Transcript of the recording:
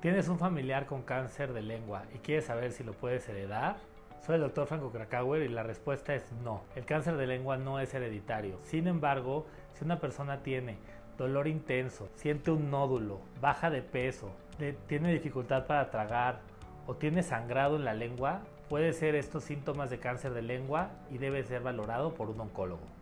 ¿Tienes un familiar con cáncer de lengua y quieres saber si lo puedes heredar? Soy el doctor Franco Krakauer y la respuesta es no. El cáncer de lengua no es hereditario. Sin embargo, si una persona tiene dolor intenso, siente un nódulo, baja de peso, tiene dificultad para tragar o tiene sangrado en la lengua, puede ser estos síntomas de cáncer de lengua y debe ser valorado por un oncólogo.